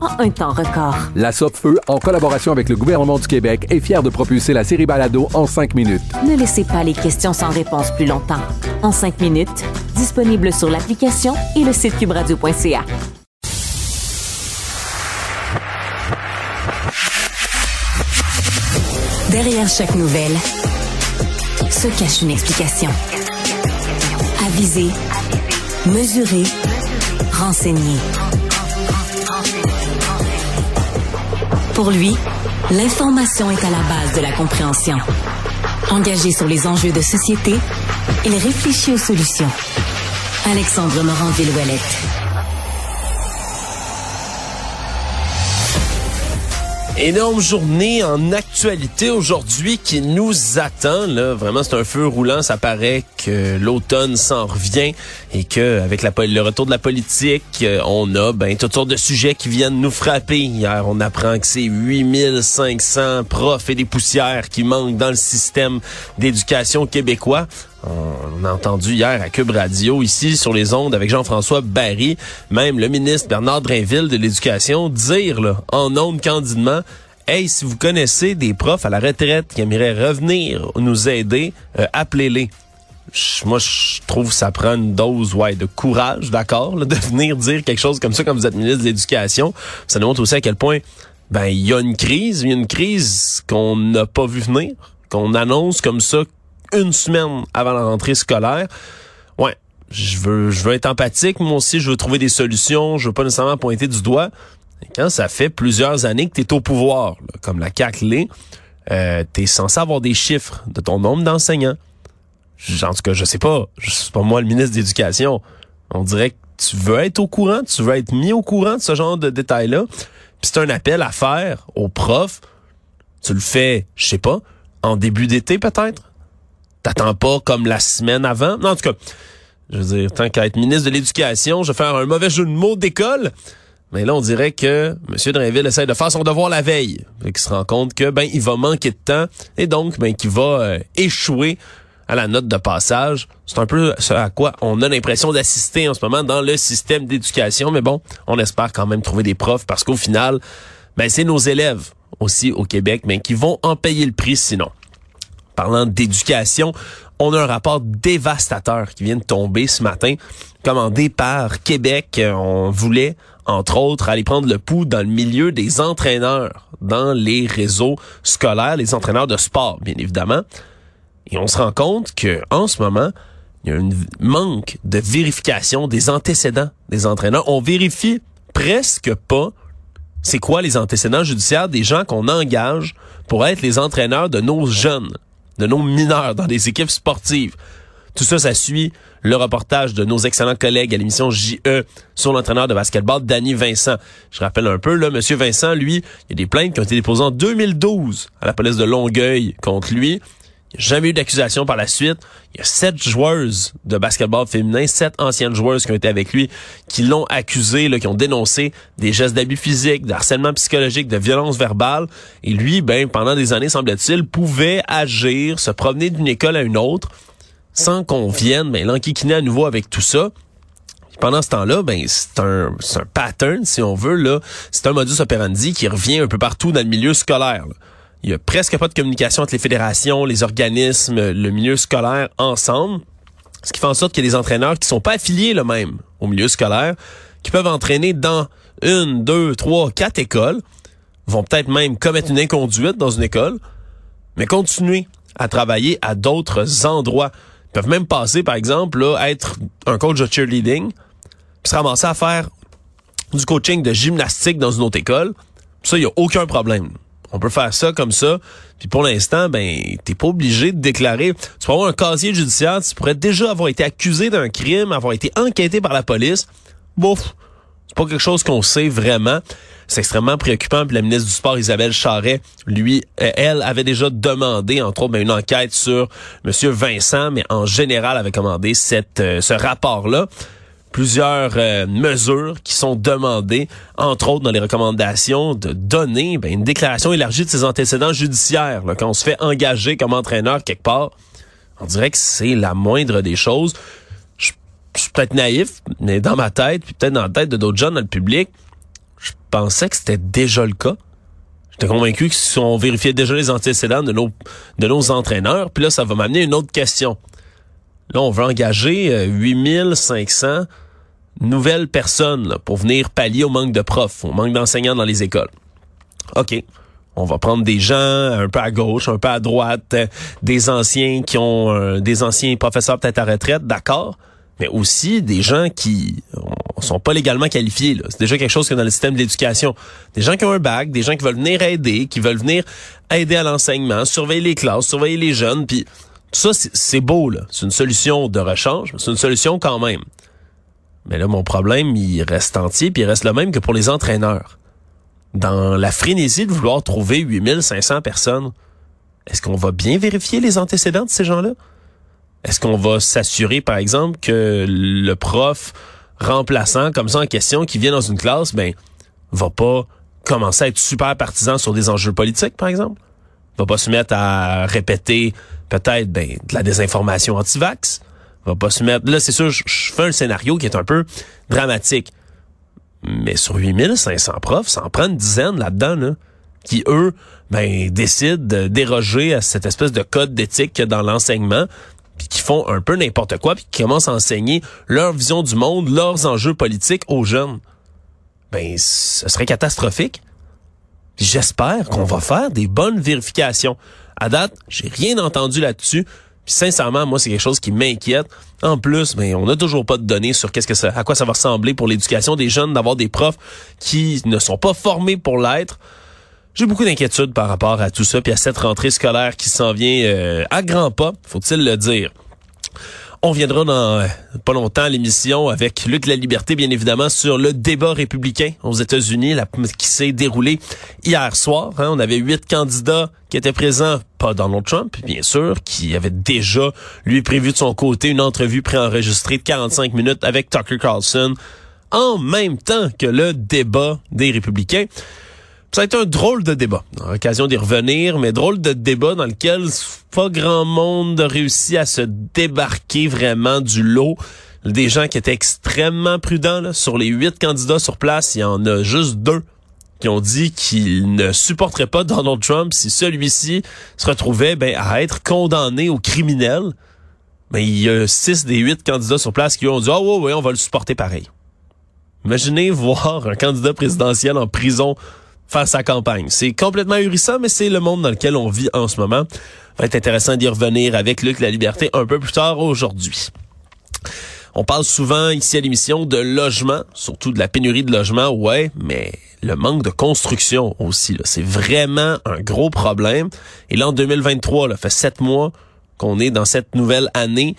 en un temps record. La Feu, en collaboration avec le gouvernement du Québec, est fière de propulser la série Balado en 5 minutes. Ne laissez pas les questions sans réponse plus longtemps. En 5 minutes, disponible sur l'application et le site cubradio.ca. Derrière chaque nouvelle se cache une explication. Aviser, mesurer, renseigner. Pour lui, l'information est à la base de la compréhension. Engagé sur les enjeux de société, il réfléchit aux solutions. Alexandre Morand-Villouellette. Énorme journée en actualité aujourd'hui qui nous attend. Là. Vraiment, c'est un feu roulant. Ça paraît que l'automne s'en revient et que avec le retour de la politique, euh, on a ben, toutes sortes de sujets qui viennent nous frapper. Hier, on apprend que c'est 8500 profs et des poussières qui manquent dans le système d'éducation québécois. On a entendu hier à Cube Radio, ici sur les ondes avec Jean-François Barry, même le ministre Bernard Drainville de l'Éducation, dire là, en ondes candidement, Hey, si vous connaissez des profs à la retraite qui aimeraient revenir nous aider, euh, appelez-les. Moi, je trouve que ça prend une dose ouais, de courage, d'accord, de venir dire quelque chose comme ça quand vous êtes ministre de l'Éducation. Ça nous montre aussi à quel point ben il y a une crise, une crise qu'on n'a pas vu venir, qu'on annonce comme ça une semaine avant la rentrée scolaire. Ouais, je veux, je veux être empathique. Moi aussi, je veux trouver des solutions. Je veux pas nécessairement pointer du doigt. Quand ça fait plusieurs années que tu es au pouvoir, comme la CAQ l'est, euh, tu censé avoir des chiffres de ton nombre d'enseignants. En tout cas, je sais pas. Je suis pas moi le ministre d'éducation. On dirait que tu veux être au courant, tu veux être mis au courant de ce genre de détails-là. Puis c'est un appel à faire aux profs. Tu le fais, je sais pas, en début d'été peut-être? T'attends pas comme la semaine avant? Non, en tout cas, je veux dire, tant qu'à être ministre de l'Éducation, je vais faire un mauvais jeu de mots d'école. Mais là, on dirait que M. Drainville essaie de faire son devoir la veille. Fait qu'il se rend compte que, ben, il va manquer de temps et donc, ben, qu'il va euh, échouer à la note de passage. C'est un peu ce à quoi on a l'impression d'assister en ce moment dans le système d'éducation. Mais bon, on espère quand même trouver des profs parce qu'au final, ben, c'est nos élèves aussi au Québec, mais qui vont en payer le prix sinon parlant d'éducation, on a un rapport dévastateur qui vient de tomber ce matin, commandé par Québec. On voulait, entre autres, aller prendre le pouls dans le milieu des entraîneurs, dans les réseaux scolaires, les entraîneurs de sport, bien évidemment. Et on se rend compte que en ce moment, il y a un manque de vérification des antécédents des entraîneurs. On vérifie presque pas c'est quoi les antécédents judiciaires des gens qu'on engage pour être les entraîneurs de nos jeunes de nos mineurs dans des équipes sportives. Tout ça, ça suit le reportage de nos excellents collègues à l'émission JE sur l'entraîneur de basketball, Danny Vincent. Je rappelle un peu, là, Monsieur Vincent, lui, il y a des plaintes qui ont été déposées en 2012 à la police de Longueuil contre lui. Il n'y a jamais eu d'accusation par la suite. Il y a sept joueuses de basketball féminin, sept anciennes joueuses qui ont été avec lui, qui l'ont accusé, là, qui ont dénoncé des gestes d'abus physiques, d'harcèlement psychologique, de violence verbale. Et lui, ben, pendant des années, semble-t-il, pouvait agir, se promener d'une école à une autre, sans qu'on vienne ben, l'enquiquiner à nouveau avec tout ça. pendant ce temps-là, ben c'est un, un pattern, si on veut là. C'est un modus operandi qui revient un peu partout dans le milieu scolaire. Il y a presque pas de communication entre les fédérations, les organismes, le milieu scolaire ensemble. Ce qui fait en sorte qu'il y a des entraîneurs qui sont pas affiliés le même au milieu scolaire, qui peuvent entraîner dans une, deux, trois, quatre écoles, vont peut-être même commettre une inconduite dans une école, mais continuer à travailler à d'autres endroits. Ils peuvent même passer, par exemple, là, être un coach de cheerleading, puis se ramasser à faire du coaching de gymnastique dans une autre école. Ça, il n'y a aucun problème. On peut faire ça comme ça. Puis pour l'instant, ben, t'es pas obligé de déclarer. Tu peux avoir un casier judiciaire, tu pourrais déjà avoir été accusé d'un crime, avoir été enquêté par la police. Bouf, c'est pas quelque chose qu'on sait vraiment. C'est extrêmement préoccupant. Puis la ministre du Sport, Isabelle Charret, lui, euh, elle avait déjà demandé, entre autres, ben, une enquête sur Monsieur Vincent, mais en général avait commandé cette, euh, ce rapport-là plusieurs euh, mesures qui sont demandées, entre autres dans les recommandations, de donner ben, une déclaration élargie de ses antécédents judiciaires. Là, quand on se fait engager comme entraîneur quelque part, on dirait que c'est la moindre des choses. Je, suis peut-être naïf, mais dans ma tête, puis peut-être dans la tête de d'autres gens dans le public, je pensais que c'était déjà le cas. J'étais convaincu que si on vérifiait déjà les antécédents de nos, de nos entraîneurs, puis là, ça va m'amener une autre question. Là, on veut engager euh, 8500 nouvelles personnes pour venir pallier au manque de profs, au manque d'enseignants dans les écoles. OK. On va prendre des gens un peu à gauche, un peu à droite, euh, des anciens qui ont euh, des anciens professeurs peut-être à retraite, d'accord, mais aussi des gens qui euh, sont pas légalement qualifiés. C'est déjà quelque chose que dans le système de l'éducation. Des gens qui ont un bac, des gens qui veulent venir aider, qui veulent venir aider à l'enseignement, surveiller les classes, surveiller les jeunes, puis ça, c'est- beau, là. C'est une solution de rechange, c'est une solution quand même. Mais là, mon problème, il reste entier, puis il reste le même que pour les entraîneurs. Dans la frénésie de vouloir trouver 8500 personnes, est-ce qu'on va bien vérifier les antécédents de ces gens-là? Est-ce qu'on va s'assurer, par exemple, que le prof remplaçant, comme ça en question, qui vient dans une classe, ben, va pas commencer à être super partisan sur des enjeux politiques, par exemple? Va pas se mettre à répéter peut-être ben, de la désinformation anti-vax. Va pas se mettre. Là, c'est sûr, je, je fais un scénario qui est un peu dramatique. Mais sur 8500 profs, ça en prend une dizaine là-dedans, là, qui, eux, ben, décident de déroger à cette espèce de code d'éthique dans l'enseignement, puis qui font un peu n'importe quoi, puis qui commencent à enseigner leur vision du monde, leurs enjeux politiques aux jeunes. Ben, ce serait catastrophique. J'espère qu'on va faire des bonnes vérifications. À date, j'ai rien entendu là-dessus. Puis sincèrement, moi, c'est quelque chose qui m'inquiète. En plus, ben, on n'a toujours pas de données sur qu'est-ce que ça, à quoi ça va ressembler pour l'éducation des jeunes, d'avoir des profs qui ne sont pas formés pour l'être. J'ai beaucoup d'inquiétudes par rapport à tout ça, puis à cette rentrée scolaire qui s'en vient euh, à grands pas, faut-il le dire. On viendra dans euh, pas longtemps l'émission avec Luc La Liberté, bien évidemment, sur le débat républicain aux États-Unis qui s'est déroulé hier soir. hein. On avait huit candidats qui étaient présents, pas Donald Trump, bien sûr, qui avait déjà, lui, prévu de son côté une entrevue préenregistrée de 45 minutes avec Tucker Carlson en même temps que le débat des républicains. Ça a été un drôle de débat. On a l'occasion d'y revenir, mais drôle de débat dans lequel pas grand monde a réussi à se débarquer vraiment du lot. Des gens qui étaient extrêmement prudents. là. Sur les huit candidats sur place, il y en a juste deux qui ont dit qu'ils ne supporteraient pas Donald Trump si celui-ci se retrouvait ben, à être condamné au criminel. Mais il y a six des huit candidats sur place qui ont dit « Ah ouais, ouais, on va le supporter pareil ». Imaginez voir un candidat présidentiel en prison faire sa campagne. C'est complètement ahurissant, mais c'est le monde dans lequel on vit en ce moment. Va être intéressant d'y revenir avec Luc La Liberté un peu plus tard aujourd'hui. On parle souvent ici à l'émission de logement, surtout de la pénurie de logement, ouais, mais le manque de construction aussi, c'est vraiment un gros problème. Et là, en 2023, là, fait sept mois qu'on est dans cette nouvelle année,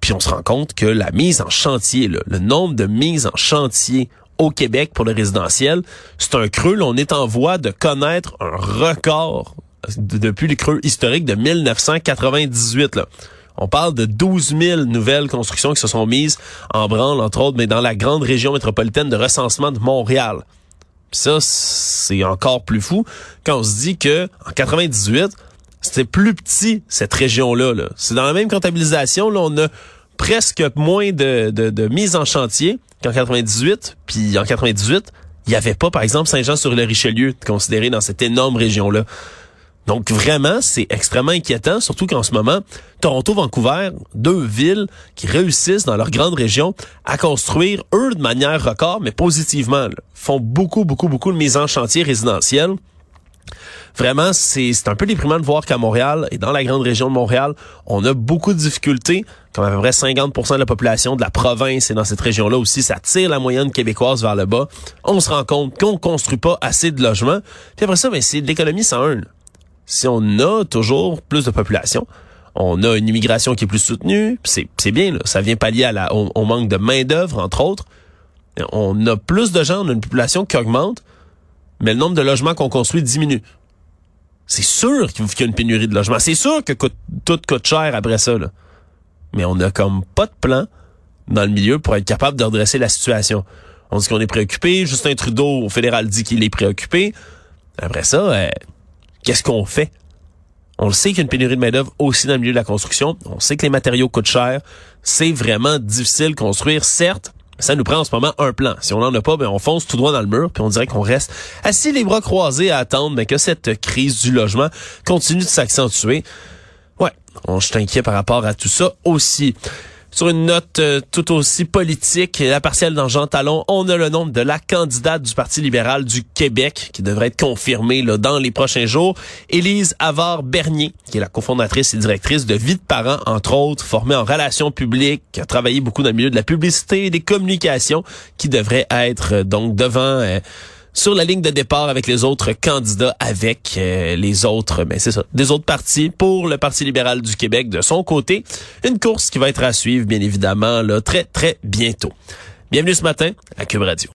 puis on se rend compte que la mise en chantier, le nombre de mises en chantier au Québec pour le résidentiel, c'est un creux. Là, on est en voie de connaître un record de- depuis le creux historique de 1998. Là. On parle de 12 000 nouvelles constructions qui se sont mises en branle, entre autres, mais dans la grande région métropolitaine de recensement de Montréal. Ça, c'est encore plus fou quand on se dit que en 98, c'était plus petit cette région-là. -là, c'est dans la même comptabilisation. Là, on a presque moins de, de, mise en chantier qu'en 98. Puis en 98, il n'y avait pas, par exemple, Saint-Jean-sur-le-Richelieu considéré dans cette énorme région-là. Donc vraiment, c'est extrêmement inquiétant, surtout qu'en ce moment, Toronto, Vancouver, deux villes qui réussissent dans leur grande région à construire, eux, de manière record, mais positivement, font beaucoup, beaucoup, beaucoup de mises en chantier résidentielles. Vraiment, c'est un peu déprimant de voir qu'à Montréal et dans la grande région de Montréal, on a beaucoup de difficultés. Comme à peu près 50% de la population de la province et dans cette région-là aussi, ça tire la moyenne québécoise vers le bas. On se rend compte qu'on construit pas assez de logements. Puis après ça, ben, c'est l'économie 101. là. Si on a toujours plus de population, on a une immigration qui est plus soutenue, c'est bien, là. ça vient pallier à la, au, au manque de main-d'œuvre, entre autres. On a plus de gens, on a une population qui augmente, mais le nombre de logements qu'on construit diminue. C'est sûr qu'il y a une pénurie de logements. C'est sûr que tout coûte cher après ça. Là. Mais on n'a comme pas de plan dans le milieu pour être capable de redresser la situation. On dit qu'on est préoccupé. Justin Trudeau, au fédéral, dit qu'il est préoccupé. Après ça, euh, qu'est-ce qu'on fait? On le sait qu'il y a une pénurie de main-d'œuvre aussi dans le milieu de la construction. On sait que les matériaux coûtent cher. C'est vraiment difficile de construire, certes. Ça nous prend en ce moment un plan. Si on n'en a pas, ben on fonce tout droit dans le mur, puis on dirait qu'on reste assis les bras croisés à attendre mais que cette crise du logement continue de s'accentuer. Ouais, on, je inquiet par rapport à tout ça aussi. Sur une note euh, tout aussi politique, la partielle dans Jean Talon, on a le nom de la candidate du Parti libéral du Québec qui devrait être confirmée là, dans les prochains jours. Élise Avard-Bernier, qui est la cofondatrice et directrice de Vie de parents, entre autres, formée en relations publiques, qui a travaillé beaucoup dans le milieu de la publicité et des communications, qui devrait être euh, donc devant... euh, sur la ligne de départ avec les autres candidats, avec euh, les autres, mais c'est ça, des autres partis pour le Parti libéral du Québec de son côté. Une course qui va être à suivre, bien évidemment, là, très, très bientôt. Bienvenue ce matin à Cube Radio.